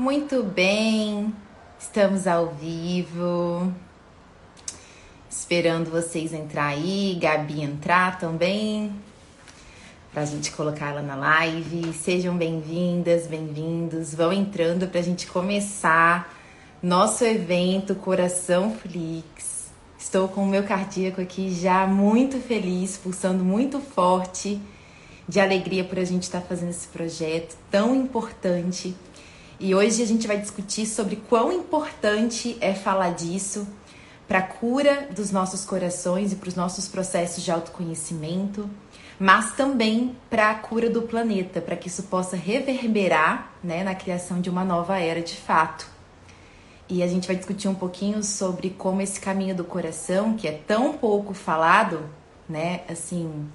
Muito bem, estamos ao vivo. Esperando vocês entrar aí, Gabi entrar também, para a gente colocar ela na live. Sejam bem-vindas, bem-vindos. Vão entrando para a gente começar nosso evento Coração Flix. Estou com o meu cardíaco aqui já muito feliz, pulsando muito forte, de alegria por a gente estar fazendo esse projeto tão importante e hoje a gente vai discutir sobre quão importante é falar disso para a cura dos nossos corações e para os nossos processos de autoconhecimento, mas também para a cura do planeta, para que isso possa reverberar né, na criação de uma nova era de fato. E a gente vai discutir um pouquinho sobre como esse caminho do coração, que é tão pouco falado, né, assim,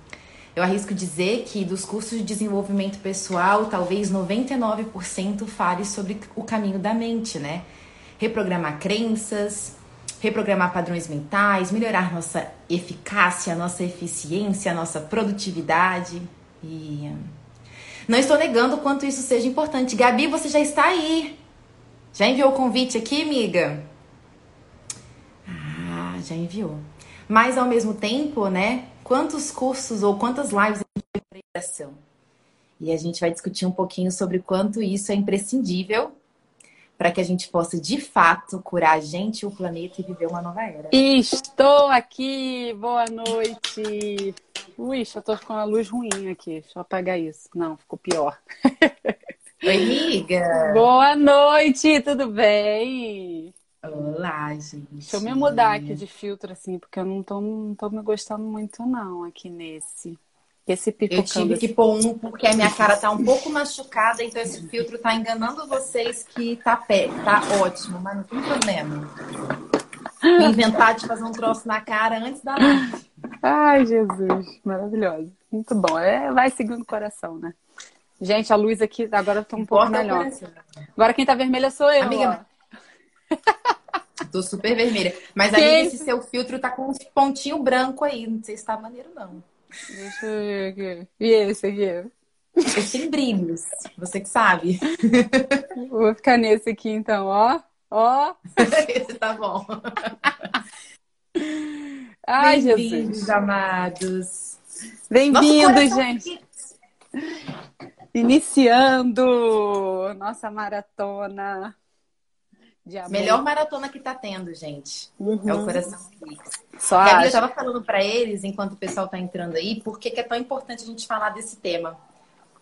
eu arrisco dizer que dos cursos de desenvolvimento pessoal, talvez 99% fale sobre o caminho da mente, né? Reprogramar crenças, reprogramar padrões mentais, melhorar nossa eficácia, nossa eficiência, nossa produtividade. E não estou negando o quanto isso seja importante. Gabi, você já está aí. Já enviou o convite aqui, amiga? Ah, já enviou. Mas ao mesmo tempo, né? quantos cursos ou quantas lives a gente tem para E a gente vai discutir um pouquinho sobre quanto isso é imprescindível para que a gente possa de fato curar a gente, o planeta e viver uma nova era. Estou aqui, boa noite. Ui, eu tô com a luz ruim aqui. Deixa eu apagar isso. Não, ficou pior. Oi, amiga. Boa noite, tudo bem? Olá, gente. Deixa eu me mudar aqui de filtro, assim, porque eu não tô, não tô me gostando muito, não, aqui nesse. Esse pipocando. Eu tive que pôr um porque a minha cara tá um pouco machucada, então esse filtro tá enganando vocês que tá pé, tá ótimo, mas não tem problema. Inventar de fazer um troço na cara antes da live. Ai, Jesus, maravilhoso. Muito bom. É, vai seguindo o coração, né? Gente, a luz aqui agora tá um Importa pouco melhor. Agora quem tá vermelha sou eu. Amiga, Tô super vermelha. Mas aí esse seu filtro tá com um pontinho branco aí. Não sei se tá maneiro, não. Deixa eu ver aqui. E esse aqui? Esse tem brilhos. Você que sabe. Vou ficar nesse aqui então, ó. Ó. esse tá bom. Ai, Jesus. amados. Bem-vindos, gente. Iniciando nossa maratona Melhor maratona que tá tendo, gente. Uhum. É o uhum. Coração Flix. Só Gabi, acho. eu tava falando para eles, enquanto o pessoal tá entrando aí, por que é tão importante a gente falar desse tema.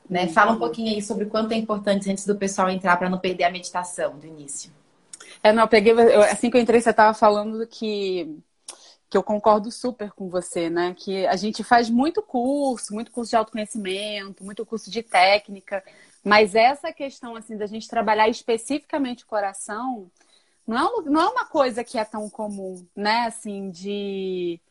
Né? Uhum. Fala um pouquinho aí sobre quanto é importante antes do pessoal entrar para não perder a meditação do início. É, não, eu peguei, eu, assim que eu entrei, você tava falando que que eu concordo super com você, né? Que a gente faz muito curso, muito curso de autoconhecimento, muito curso de técnica, mas essa questão, assim, da gente trabalhar especificamente o coração, não é, não é uma coisa que é tão comum, né? Assim, de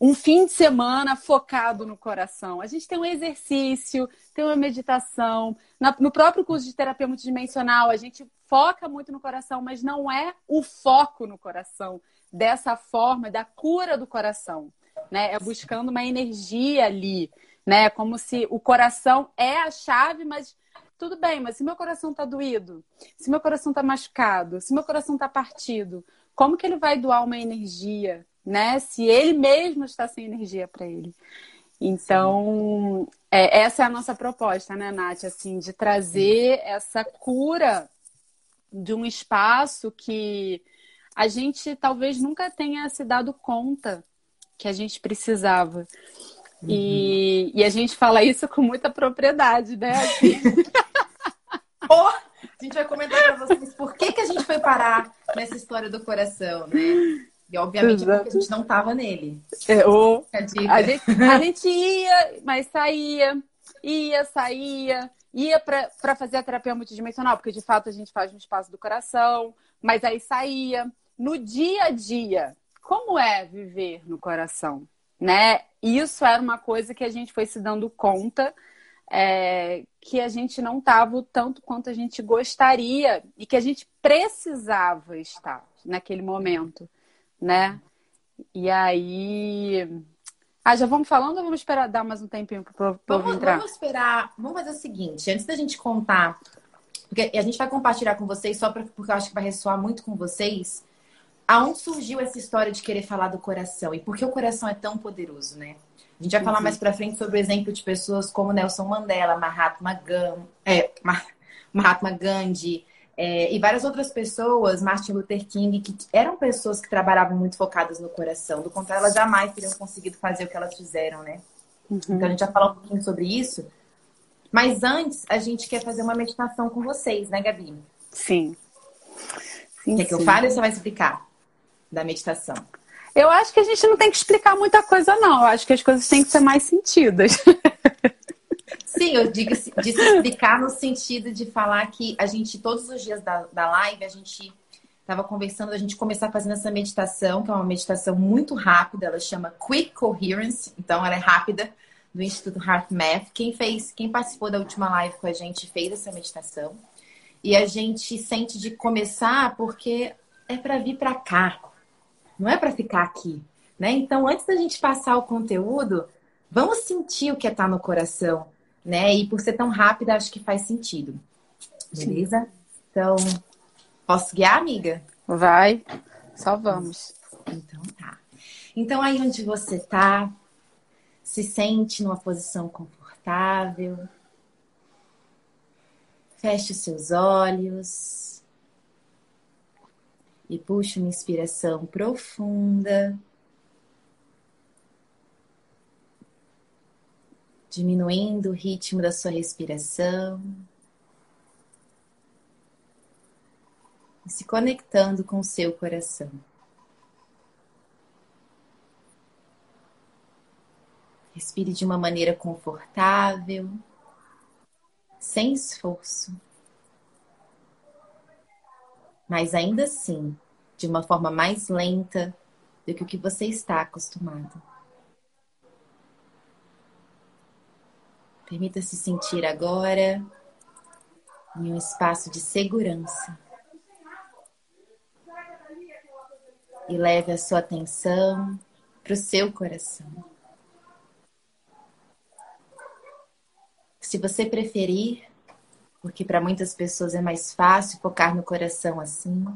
um fim de semana focado no coração. A gente tem um exercício, tem uma meditação. No próprio curso de terapia multidimensional, a gente foca muito no coração, mas não é o foco no coração dessa forma, da cura do coração. Né? É buscando uma energia ali, né? Como se o coração é a chave, mas tudo bem, mas se meu coração tá doído, se meu coração tá machucado, se meu coração tá partido, como que ele vai doar uma energia, né? Se ele mesmo está sem energia para ele. Então, é, essa é a nossa proposta, né, Nath? Assim, de trazer essa cura de um espaço que a gente talvez nunca tenha se dado conta que a gente precisava. Uhum. E, e, a gente fala isso com muita propriedade, né? Assim. oh, a gente vai comentar para vocês por que, que a gente foi parar nessa história do coração, né? E obviamente Exato. porque a gente não tava nele. É, ou a, a, gente, a gente ia, mas saía, ia, saía, ia para fazer a terapia multidimensional, porque de fato a gente faz no espaço do coração, mas aí saía. No dia a dia, como é viver no coração? Né? Isso era uma coisa que a gente foi se dando conta é, que a gente não estava o tanto quanto a gente gostaria e que a gente precisava estar naquele momento, né? E aí. Ah, já vamos falando ou vamos esperar dar mais um tempinho para o vamos, entrar? Vamos esperar. Vamos fazer o seguinte: antes da gente contar porque a gente vai compartilhar com vocês só pra, porque eu acho que vai ressoar muito com vocês. Aonde surgiu essa história de querer falar do coração e por que o coração é tão poderoso, né? A gente vai falar mais para frente sobre o exemplo de pessoas como Nelson Mandela, Mahatma Gandhi, é, Mahatma Gandhi é, e várias outras pessoas, Martin Luther King, que eram pessoas que trabalhavam muito focadas no coração. Do contrário, elas jamais teriam conseguido fazer o que elas fizeram, né? Uhum. Então a gente vai falar um pouquinho sobre isso. Mas antes, a gente quer fazer uma meditação com vocês, né, Gabi? Sim. sim Quer sim. que eu fale ou você vai explicar da meditação? Eu acho que a gente não tem que explicar muita coisa, não. Eu acho que as coisas têm que ser mais sentidas. Sim, eu digo de se explicar no sentido de falar que a gente, todos os dias da, da live, a gente estava conversando, a gente começar fazendo essa meditação, que é uma meditação muito rápida, ela chama Quick Coherence, então ela é rápida, do Instituto HeartMath. Quem fez, quem participou da última live com a gente fez essa meditação. E a gente sente de começar porque é para vir para cá não é para ficar aqui, né? Então, antes da gente passar o conteúdo, vamos sentir o que é estar tá no coração, né? E por ser tão rápida, acho que faz sentido. Beleza? Sim. Então, posso guiar, amiga? Vai, só vamos. Então tá. Então, aí onde você tá, se sente numa posição confortável. Feche os seus olhos e puxe uma inspiração profunda. Diminuindo o ritmo da sua respiração. E se conectando com o seu coração. Respire de uma maneira confortável, sem esforço mas ainda assim, de uma forma mais lenta do que o que você está acostumado. Permita-se sentir agora em um espaço de segurança. E leve a sua atenção para o seu coração. Se você preferir, porque para muitas pessoas é mais fácil focar no coração assim.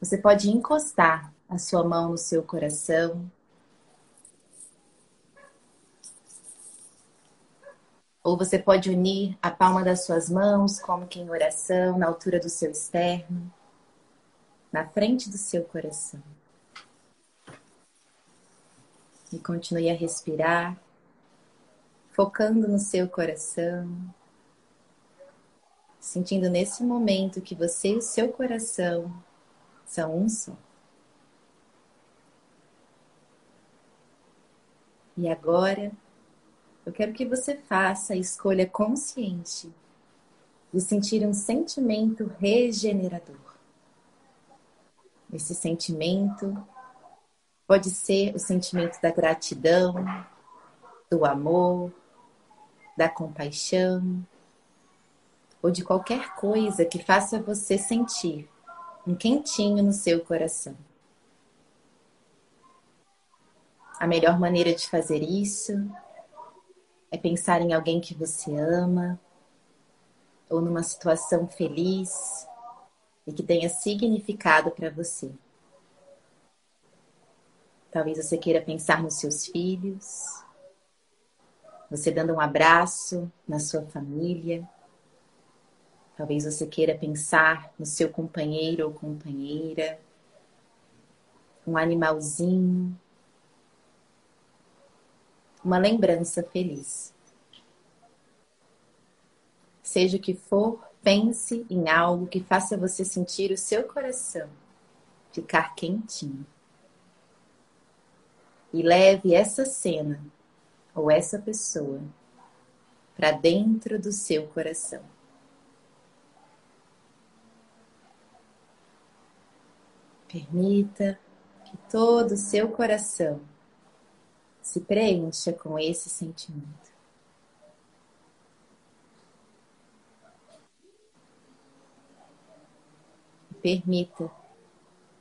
Você pode encostar a sua mão no seu coração. Ou você pode unir a palma das suas mãos, como que em oração, na altura do seu externo, na frente do seu coração. E continue a respirar, focando no seu coração sentindo nesse momento que você e o seu coração são um só. E agora, eu quero que você faça a escolha consciente de sentir um sentimento regenerador. Esse sentimento pode ser o sentimento da gratidão, do amor, da compaixão, ou de qualquer coisa que faça você sentir um quentinho no seu coração. A melhor maneira de fazer isso é pensar em alguém que você ama ou numa situação feliz e que tenha significado para você. Talvez você queira pensar nos seus filhos, você dando um abraço na sua família Talvez você queira pensar no seu companheiro ou companheira, um animalzinho, uma lembrança feliz. Seja o que for, pense em algo que faça você sentir o seu coração ficar quentinho. E leve essa cena ou essa pessoa para dentro do seu coração. Permita que todo o seu coração se preencha com esse sentimento. Permita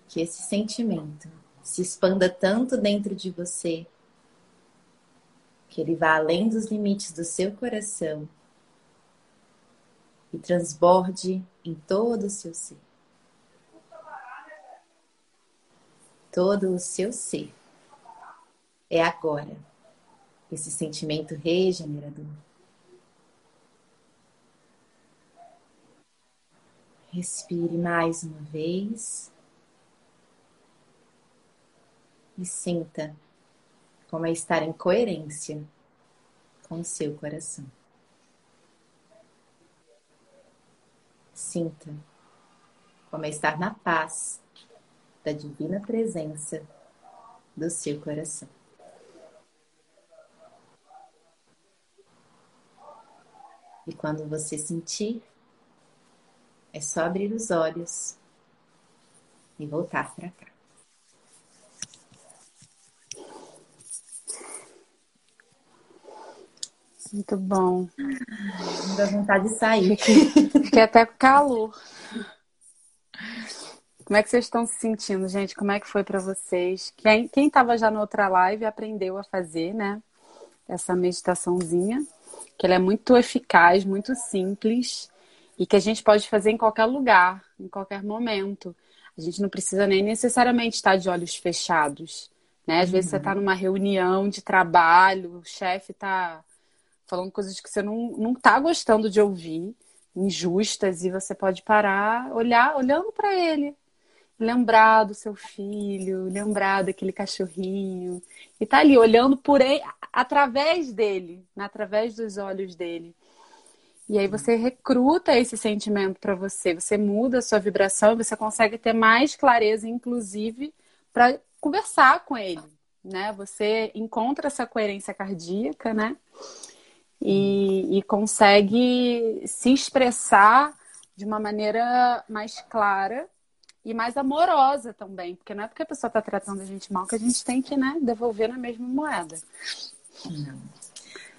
que esse sentimento se expanda tanto dentro de você que ele vá além dos limites do seu coração e transborde em todo o seu ser. Todo o seu ser é agora esse sentimento regenerador. Respire mais uma vez e sinta como é estar em coerência com o seu coração. Sinta como é estar na paz da divina presença do seu coração. E quando você sentir, é só abrir os olhos e voltar para cá. Muito bom. Dá vontade de sair. Fiquei, fiquei até com calor. Como é que vocês estão se sentindo, gente? Como é que foi para vocês? Quem estava já na outra live aprendeu a fazer, né? Essa meditaçãozinha, que ela é muito eficaz, muito simples e que a gente pode fazer em qualquer lugar, em qualquer momento. A gente não precisa nem necessariamente estar de olhos fechados, né? Às uhum. vezes você está uhum. numa reunião de trabalho, o chefe está falando coisas que você não, não tá gostando de ouvir, injustas, e você pode parar, olhar, olhando para ele, lembrar do seu filho, lembrar daquele cachorrinho, e tá ali olhando por ele, através dele, né? através dos olhos dele. E aí você recruta esse sentimento para você, você muda a sua vibração você consegue ter mais clareza, inclusive, para conversar com ele, né? Você encontra essa coerência cardíaca, né? e, e consegue se expressar de uma maneira mais clara e mais amorosa também, porque não é porque a pessoa está tratando a gente mal que a gente tem que né, devolver na mesma moeda. Não.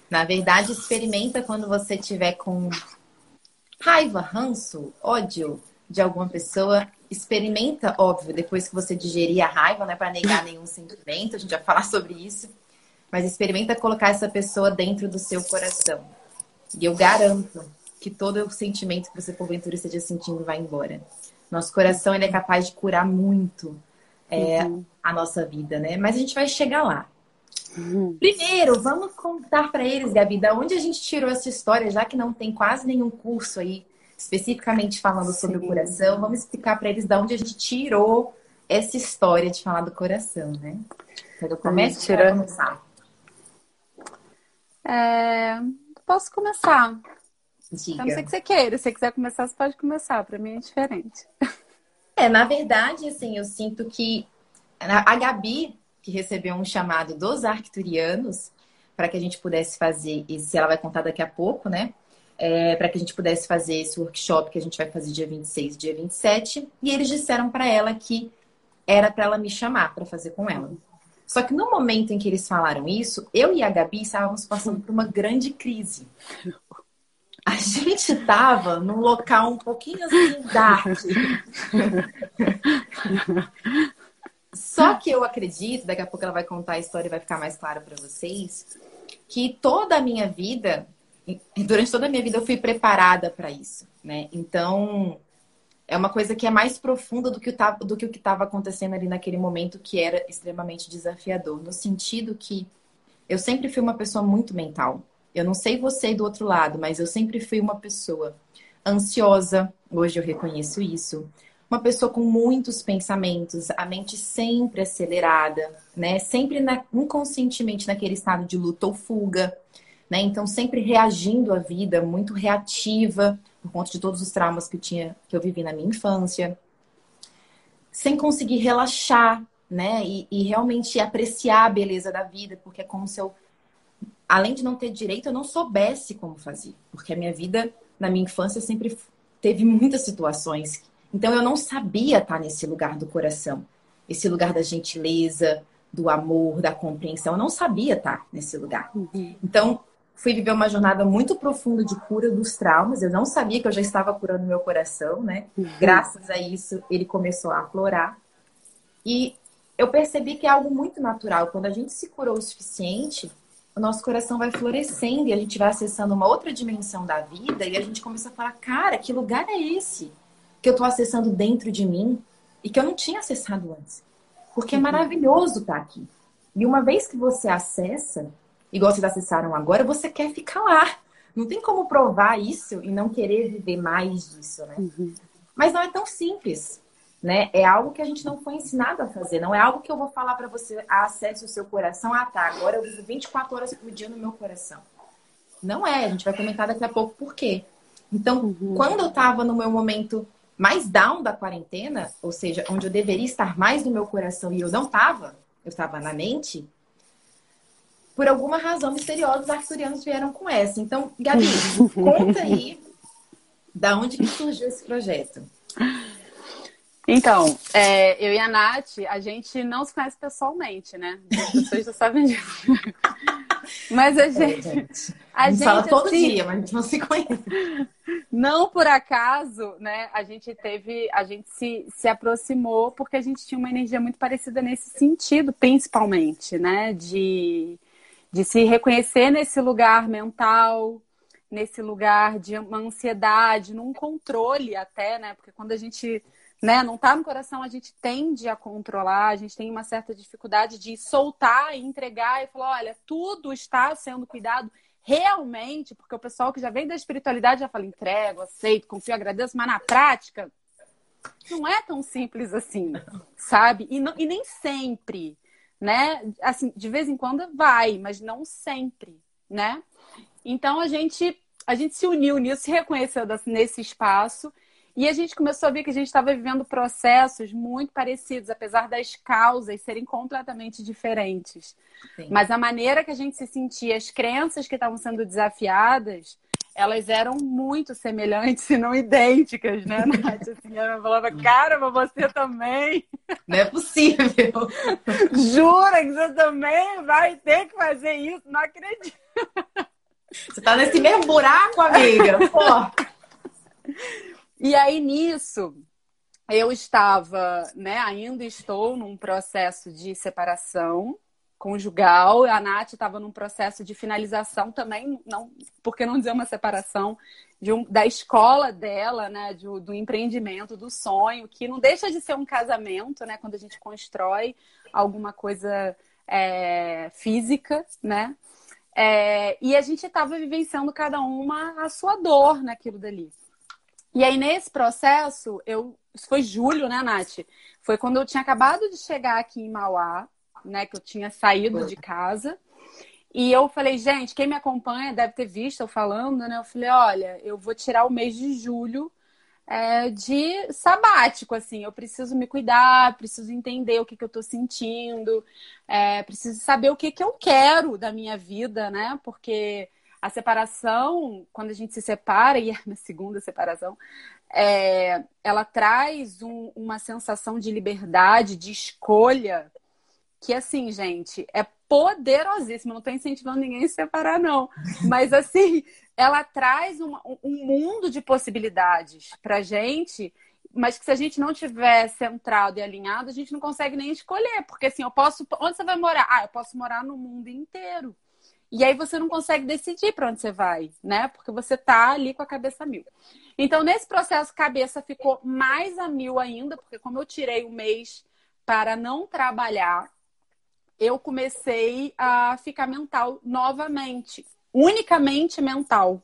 Na verdade, experimenta quando você tiver com raiva, ranço, ódio de alguma pessoa. Experimenta, óbvio, depois que você digerir a raiva, não é para negar nenhum sentimento, a gente vai falar sobre isso. Mas experimenta colocar essa pessoa dentro do seu coração. E eu garanto que todo o sentimento que você porventura esteja sentindo vai embora. Nosso coração ele é capaz de curar muito é, uhum. a nossa vida, né? Mas a gente vai chegar lá. Uhum. Primeiro, vamos contar para eles, Gabi, da onde a gente tirou essa história, já que não tem quase nenhum curso aí especificamente falando Sim. sobre o coração. Vamos explicar para eles da onde a gente tirou essa história de falar do coração, né? Então, eu começo a começar. É... Posso começar. Diga. A não ser que você queira. Se você quiser começar, você pode começar. Para mim é diferente. É, na verdade, assim, eu sinto que a Gabi, que recebeu um chamado dos arcturianos, para que a gente pudesse fazer, e ela vai contar daqui a pouco, né? É, para que a gente pudesse fazer esse workshop que a gente vai fazer dia 26 dia 27. E eles disseram para ela que era para ela me chamar para fazer com ela. Só que no momento em que eles falaram isso, eu e a Gabi estávamos passando por uma grande crise. A gente estava num local um pouquinho assim dark. Só que eu acredito, daqui a pouco ela vai contar a história e vai ficar mais claro para vocês, que toda a minha vida, durante toda a minha vida eu fui preparada para isso, né? Então, é uma coisa que é mais profunda do que, do que o que estava acontecendo ali naquele momento, que era extremamente desafiador. No sentido que eu sempre fui uma pessoa muito mental. Eu não sei você do outro lado, mas eu sempre fui uma pessoa ansiosa. Hoje eu reconheço isso. Uma pessoa com muitos pensamentos, a mente sempre acelerada, né? Sempre na, inconscientemente naquele estado de luta ou fuga, né? Então sempre reagindo à vida, muito reativa, por conta de todos os traumas que eu tinha, que eu vivi na minha infância, sem conseguir relaxar, né? E, e realmente apreciar a beleza da vida, porque é como se eu, além de não ter direito, eu não soubesse como fazer, porque a minha vida na minha infância sempre teve muitas situações. Então eu não sabia estar nesse lugar do coração, esse lugar da gentileza, do amor, da compreensão. Eu não sabia estar nesse lugar. Uhum. Então fui viver uma jornada muito profunda de cura dos traumas. Eu não sabia que eu já estava curando meu coração, né? Uhum. Graças a isso, ele começou a aflorar. E eu percebi que é algo muito natural. Quando a gente se curou o suficiente, o nosso coração vai florescendo e a gente vai acessando uma outra dimensão da vida e a gente começa a falar, cara, que lugar é esse que eu estou acessando dentro de mim e que eu não tinha acessado antes? Porque é maravilhoso estar tá aqui. E uma vez que você acessa, igual vocês acessaram agora, você quer ficar lá. Não tem como provar isso e não querer viver mais disso, né? Uhum. Mas não é tão simples, né? É algo que a gente não foi ensinado a fazer. Não é algo que eu vou falar para você, ah, acesse o seu coração. Ah, tá, agora eu vivo 24 horas por dia no meu coração. Não é, a gente vai comentar daqui a pouco por quê. Então, uhum. quando eu tava no meu momento mais down da quarentena, ou seja, onde eu deveria estar mais no meu coração e eu não tava, eu estava na mente, por alguma razão misteriosa, os arcturianos vieram com essa. Então, Gabi, conta aí da onde que surgiu esse projeto. Então, é, eu e a Nath, a gente não se conhece pessoalmente, né? As pessoas já sabem disso. Mas a gente. É, gente. A, a gente, fala todo assim, dia, mas a gente não se conhece. Não por acaso, né? A gente teve. A gente se, se aproximou porque a gente tinha uma energia muito parecida nesse sentido, principalmente, né? De de se reconhecer nesse lugar mental, nesse lugar de uma ansiedade, num controle até, né? Porque quando a gente né, não está no coração, a gente tende a controlar, a gente tem uma certa dificuldade de soltar e entregar e falar, olha, tudo está sendo cuidado realmente, porque o pessoal que já vem da espiritualidade já fala, entrego, aceito, confio, agradeço, mas na prática não é tão simples assim, sabe? E, não, e nem sempre né? Assim, de vez em quando vai, mas não sempre, né? Então a gente a gente se uniu nisso, se reconheceu nesse espaço e a gente começou a ver que a gente estava vivendo processos muito parecidos, apesar das causas serem completamente diferentes. Sim. Mas a maneira que a gente se sentia, as crenças que estavam sendo desafiadas, elas eram muito semelhantes e não idênticas, né, Nath? Assim, ela falava, cara, mas você também. Não é possível. Jura que você também vai ter que fazer isso? Não acredito. Você tá nesse mesmo buraco, amiga. Pô. E aí, nisso, eu estava, né, ainda estou num processo de separação conjugal. A Nath estava num processo de finalização também, não, por que não dizer uma separação um, da escola dela, né, do, empreendimento, do sonho, que não deixa de ser um casamento, né, quando a gente constrói alguma coisa é, física, né? É, e a gente estava vivenciando cada uma a sua dor naquilo dali. E aí, nesse processo, eu. Isso foi julho, né, Nath? Foi quando eu tinha acabado de chegar aqui em Mauá né? Que eu tinha saído de casa. E eu falei, gente, quem me acompanha deve ter visto eu falando, né? Eu falei, olha, eu vou tirar o mês de julho é, de sabático, assim. Eu preciso me cuidar, preciso entender o que, que eu tô sentindo, é, preciso saber o que, que eu quero da minha vida, né? Porque a separação, quando a gente se separa, e é a minha segunda separação, é, ela traz um, uma sensação de liberdade, de escolha que assim, gente, é poderosíssima. Não estou incentivando ninguém a se separar, não. Mas assim, ela traz uma, um mundo de possibilidades pra gente, mas que se a gente não tiver centrado e alinhado, a gente não consegue nem escolher. Porque assim, eu posso. Onde você vai morar? Ah, eu posso morar no mundo inteiro. E aí você não consegue decidir para onde você vai, né? Porque você tá ali com a cabeça mil. Então, nesse processo, cabeça ficou mais a mil ainda, porque como eu tirei um mês para não trabalhar, eu comecei a ficar mental novamente, unicamente mental.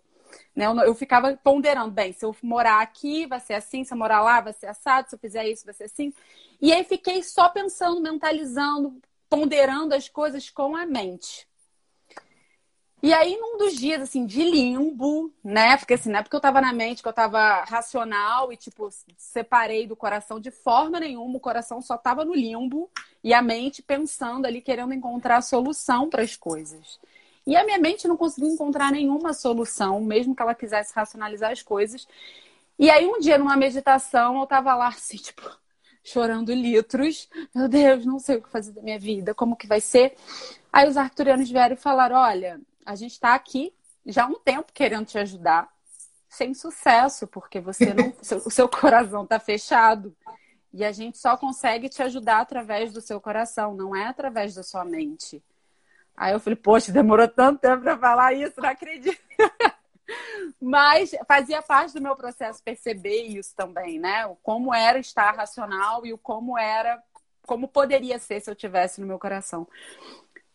Né? Eu, eu, ficava ponderando, bem, se eu morar aqui, vai ser assim, se eu morar lá, vai ser assado, se eu fizer isso, vai ser assim. E aí fiquei só pensando, mentalizando, ponderando as coisas com a mente. E aí, num dos dias, assim, de limbo, né? Porque assim, não é porque eu tava na mente, que eu tava racional e, tipo, separei do coração de forma nenhuma, o coração só tava no limbo e a mente pensando ali, querendo encontrar solução para as coisas. E a minha mente não conseguia encontrar nenhuma solução, mesmo que ela quisesse racionalizar as coisas. E aí, um dia, numa meditação, eu tava lá, assim, tipo, chorando litros. Meu Deus, não sei o que fazer da minha vida, como que vai ser? Aí os arturianos vieram e falaram: olha a gente está aqui já há um tempo querendo te ajudar, sem sucesso, porque você não, o seu coração está fechado. E a gente só consegue te ajudar através do seu coração, não é através da sua mente. Aí eu falei, poxa, demorou tanto tempo para falar isso, não acredito. Mas fazia parte do meu processo perceber isso também, né? O como era estar racional e o como era, como poderia ser se eu tivesse no meu coração.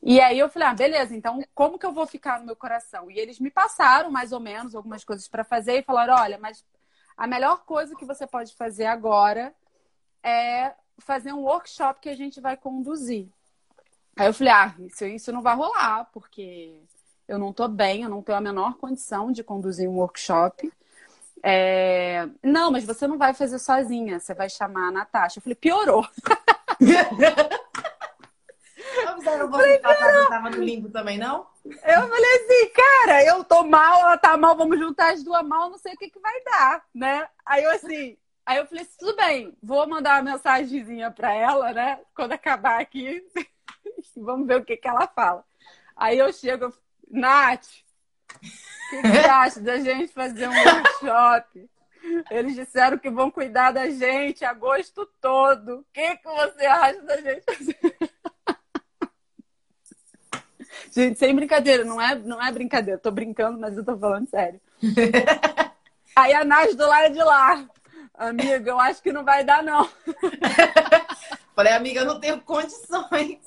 E aí eu falei, ah, beleza, então como que eu vou ficar no meu coração? E eles me passaram mais ou menos algumas coisas para fazer e falaram, olha, mas a melhor coisa que você pode fazer agora é fazer um workshop que a gente vai conduzir. Aí eu falei, ah, isso, isso não vai rolar, porque eu não tô bem, eu não tenho a menor condição de conduzir um workshop. É... Não, mas você não vai fazer sozinha, você vai chamar a Natasha. Eu falei, piorou. Você que a estava no limbo também, não? Eu falei assim, cara, eu tô mal, ela tá mal, vamos juntar as duas mal, não sei o que, que vai dar, né? Aí eu assim, aí eu falei, tudo bem, vou mandar uma mensagenzinha pra ela, né? Quando acabar aqui. Vamos ver o que, que ela fala. Aí eu chego, Nath, o que, que você acha da gente fazer um workshop? Eles disseram que vão cuidar da gente agosto todo. O que, que você acha da gente fazer? Gente, sem brincadeira, não é, não é brincadeira. Tô brincando, mas eu tô falando sério. Aí a Nath do lado de lá. Amiga, eu acho que não vai dar, não. Falei, amiga, eu não tenho condições.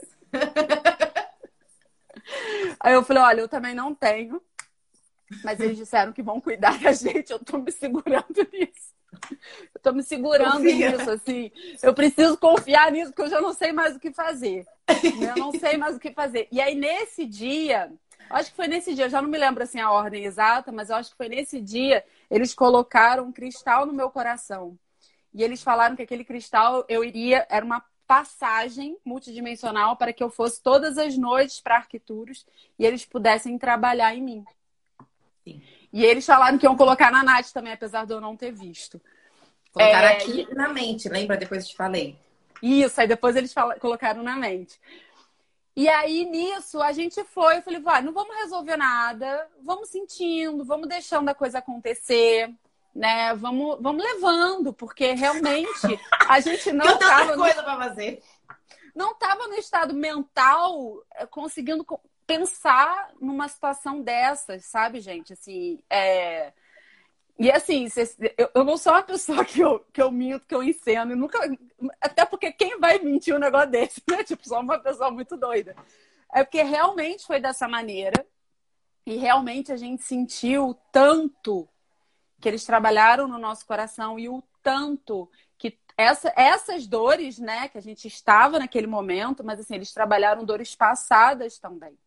Aí eu falei, olha, eu também não tenho. Mas eles disseram que vão cuidar da gente. Eu tô me segurando nisso. Eu tô me segurando Confia. nisso, assim. Eu preciso confiar nisso, porque eu já não sei mais o que fazer. Eu não sei mais o que fazer. E aí, nesse dia, acho que foi nesse dia, eu já não me lembro assim a ordem exata, mas eu acho que foi nesse dia, eles colocaram um cristal no meu coração. E eles falaram que aquele cristal eu iria, era uma passagem multidimensional para que eu fosse todas as noites para arquituros e eles pudessem trabalhar em mim. Sim. E eles falaram que iam colocar na Nath também, apesar de eu não ter visto. Colocaram é... aqui na mente, lembra? Depois eu te falei. Isso, aí depois eles colocaram na mente. E aí, nisso, a gente foi, eu falei, vai, não vamos resolver nada, vamos sentindo, vamos deixando a coisa acontecer né? Vamos, vamos levando, porque realmente a gente não estava coisa para fazer. Não estava no estado mental eh, conseguindo pensar numa situação dessas, sabe, gente? Assim, é... E assim, eu não sou uma pessoa que eu, que eu minto, que eu enceno. Nunca... Até porque quem vai mentir um negócio desse, né? Tipo, só uma pessoa muito doida. É porque realmente foi dessa maneira. E realmente a gente sentiu tanto que eles trabalharam no nosso coração e o tanto que essa, essas dores, né, que a gente estava naquele momento, mas assim, eles trabalharam dores passadas também.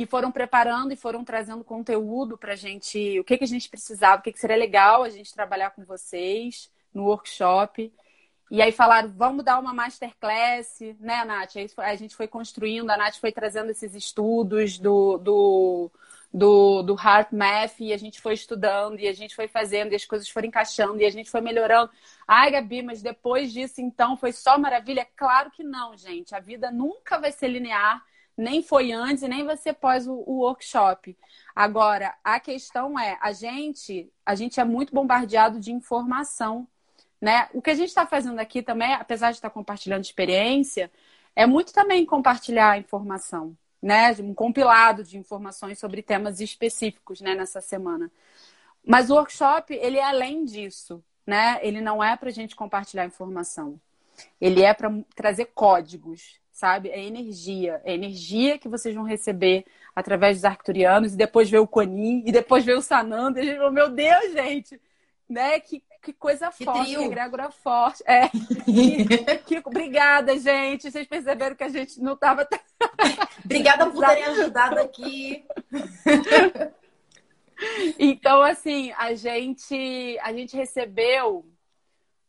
E foram preparando e foram trazendo conteúdo para a gente, o que, que a gente precisava, o que, que seria legal a gente trabalhar com vocês no workshop. E aí falaram, vamos dar uma masterclass, né, Nath? Aí a gente foi construindo, a Nath foi trazendo esses estudos do, do do, do Heart Math e a gente foi estudando e a gente foi fazendo e as coisas foram encaixando e a gente foi melhorando. Ai, Gabi, mas depois disso, então, foi só maravilha? Claro que não, gente. A vida nunca vai ser linear, nem foi antes e nem vai ser pós o, o workshop. Agora, a questão é, a gente, a gente é muito bombardeado de informação, né? O que a gente está fazendo aqui também, apesar de estar compartilhando experiência, é muito também compartilhar informação né, um compilado de informações sobre temas específicos, né, nessa semana. Mas o workshop, ele é além disso, né? Ele não é para a gente compartilhar informação. Ele é para trazer códigos, sabe? É energia. É energia que vocês vão receber através dos arcturianos e depois ver o Conin e depois ver o Sananda. E a gente falou, meu Deus, gente! Né? Que que coisa que forte, trio. que egrégora forte. É. que, que, obrigada, gente. Vocês perceberam que a gente não estava. obrigada por terem ajudado aqui. então, assim, a gente, a gente recebeu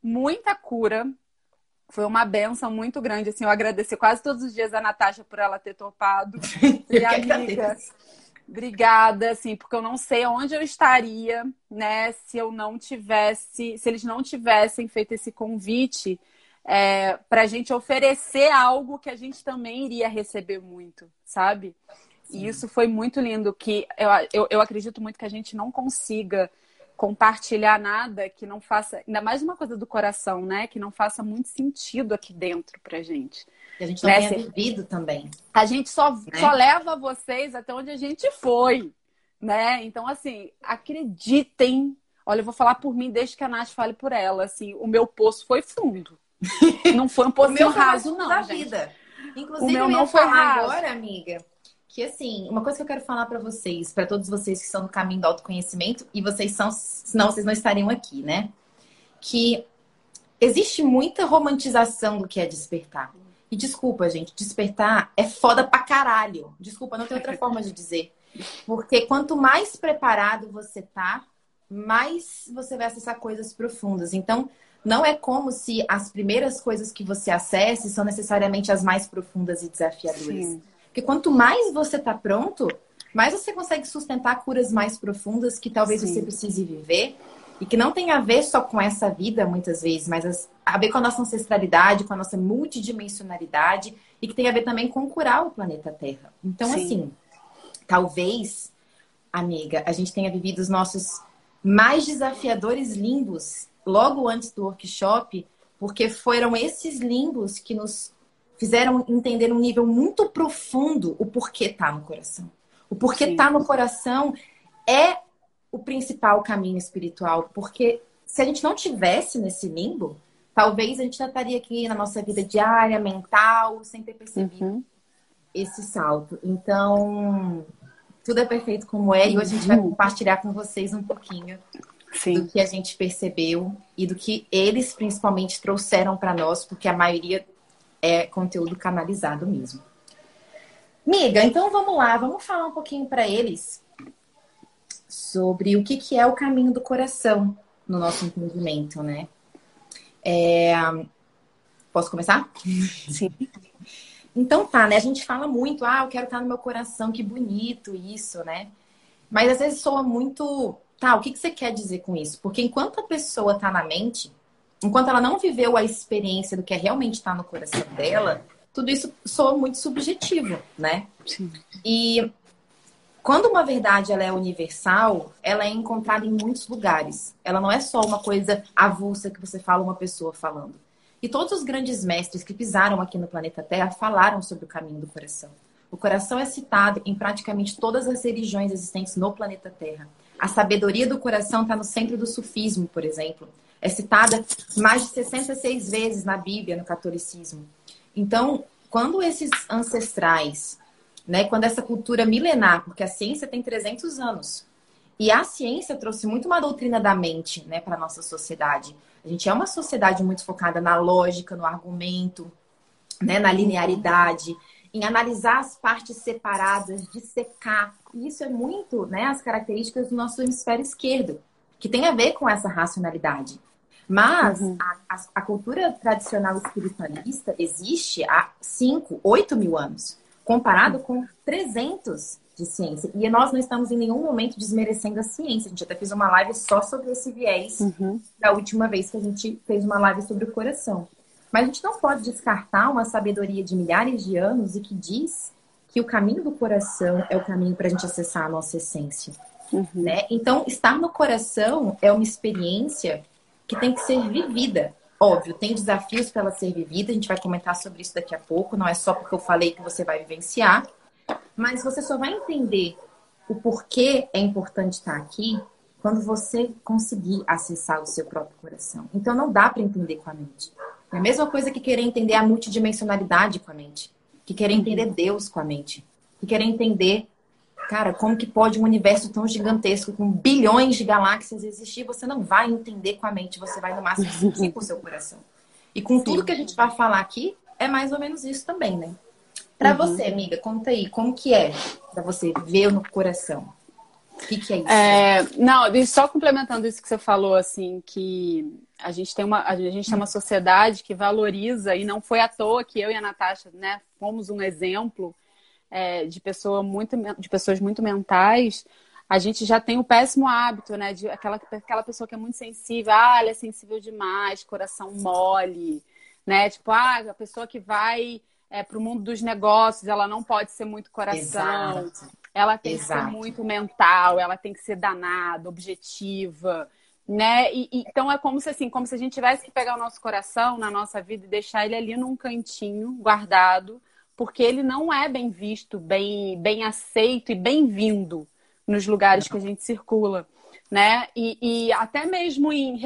muita cura. Foi uma benção muito grande. Assim, eu agradeço quase todos os dias a Natasha por ela ter topado. e amiga. Obrigada, assim, porque eu não sei onde eu estaria, né, se eu não tivesse, se eles não tivessem feito esse convite é, para a gente oferecer algo que a gente também iria receber muito, sabe? Sim. E isso foi muito lindo, que eu, eu, eu acredito muito que a gente não consiga compartilhar nada que não faça, ainda mais uma coisa do coração, né? Que não faça muito sentido aqui dentro pra gente. Que a gente não né? tenha vivido também. A gente só, né? só leva vocês até onde a gente foi, né? Então, assim, acreditem. Olha, eu vou falar por mim desde que a Nath fale por ela. Assim, o meu poço foi fundo. Não foi um poço raso, não, da gente. Vida. Inclusive, o meu não foi raso. agora, amiga, que assim, uma coisa que eu quero falar para vocês, para todos vocês que estão no caminho do autoconhecimento, e vocês são, senão vocês não estariam aqui, né? Que existe muita romantização do que é despertar. E desculpa, gente, despertar é foda pra caralho. Desculpa, não tem outra forma de dizer. Porque quanto mais preparado você tá, mais você vai acessar coisas profundas. Então, não é como se as primeiras coisas que você acesse são necessariamente as mais profundas e desafiadoras. Sim. Porque quanto mais você está pronto, mais você consegue sustentar curas mais profundas que talvez Sim. você precise viver e que não tem a ver só com essa vida, muitas vezes, mas a ver com a nossa ancestralidade, com a nossa multidimensionalidade e que tem a ver também com curar o planeta Terra. Então, Sim. assim, talvez, amiga, a gente tenha vivido os nossos mais desafiadores limbos logo antes do workshop, porque foram esses limbos que nos fizeram entender um nível muito profundo o porquê tá no coração. O porquê Sim. tá no coração é o principal caminho espiritual, porque se a gente não tivesse nesse limbo, talvez a gente já estaria aqui na nossa vida diária, mental, sem ter percebido uhum. esse salto. Então, tudo é perfeito como é, e hoje a gente vai uhum. compartilhar com vocês um pouquinho Sim. do que a gente percebeu e do que eles principalmente trouxeram para nós, porque a maioria é conteúdo canalizado mesmo. Miga, então vamos lá, vamos falar um pouquinho para eles sobre o que, que é o caminho do coração no nosso entendimento, né? É... Posso começar? Sim. Então tá, né? A gente fala muito, ah, eu quero estar no meu coração, que bonito isso, né? Mas às vezes soa muito, tá, o que, que você quer dizer com isso? Porque enquanto a pessoa tá na mente, enquanto ela não viveu a experiência do que é realmente estar no coração dela, tudo isso soa muito subjetivo, né? Sim. E quando uma verdade ela é universal, ela é encontrada em muitos lugares. Ela não é só uma coisa avulsa que você fala uma pessoa falando. E todos os grandes mestres que pisaram aqui no planeta Terra falaram sobre o caminho do coração. O coração é citado em praticamente todas as religiões existentes no planeta Terra. A sabedoria do coração está no centro do sufismo, por exemplo é citada mais de 66 vezes na Bíblia, no catolicismo. Então, quando esses ancestrais, né, quando essa cultura milenar, porque a ciência tem 300 anos, e a ciência trouxe muito uma doutrina da mente, né, para nossa sociedade. A gente é uma sociedade muito focada na lógica, no argumento, né, na linearidade, em analisar as partes separadas, dissecar. E isso é muito, né, as características do nosso hemisfério esquerdo, que tem a ver com essa racionalidade. Mas uhum. a, a, a, cultura tradicional espiritualista existe há 5, 8 mil anos, comparado com 300 de ciência. E nós não estamos em nenhum momento desmerecendo a ciência. A gente até fez uma live só sobre esse viés uhum. da última vez que a gente fez uma live sobre o coração. Mas a gente não pode descartar uma sabedoria de milhares de anos e que diz que o caminho do coração é o caminho para a gente acessar a nossa essência. Uhum. Né? Então, estar no coração é uma experiência que tem que ser vivida. Óbvio, tem desafios para ela ser vivida, a gente vai comentar sobre isso daqui a pouco, não é só porque eu falei que você vai vivenciar, mas você só vai entender o porquê é importante estar aqui quando você conseguir acessar o seu próprio coração. Então não dá para entender com a mente. É a mesma coisa que querer entender a multidimensionalidade com a mente, que querer entender Deus com a mente, que querer entender Cara, como que pode um universo tão gigantesco, com bilhões de galáxias existir? Você não vai entender com a mente, você vai no máximo sentir com o seu coração. E com Sim. tudo que a gente vai falar aqui, é mais ou menos isso também, né? Para uhum. você, amiga, conta aí, como que é para você ver no coração? O que, que é isso? É, não, só complementando isso que você falou, assim, que a gente tem uma, a gente tem uma sociedade que valoriza, e não foi à toa que eu e a Natasha, né, fomos um exemplo é, de, pessoa muito, de pessoas muito mentais, a gente já tem o péssimo hábito, né? De aquela, aquela pessoa que é muito sensível, ah, ela é sensível demais, coração mole, né? Tipo, ah, a pessoa que vai é, para o mundo dos negócios, ela não pode ser muito coração. Exato. ela tem Exato. que ser muito mental, ela tem que ser danada, objetiva, né? E, e, então é como se assim, como se a gente tivesse que pegar o nosso coração na nossa vida e deixar ele ali num cantinho guardado, porque ele não é bem visto, bem, bem aceito e bem-vindo nos lugares que a gente circula, né? E, e até mesmo em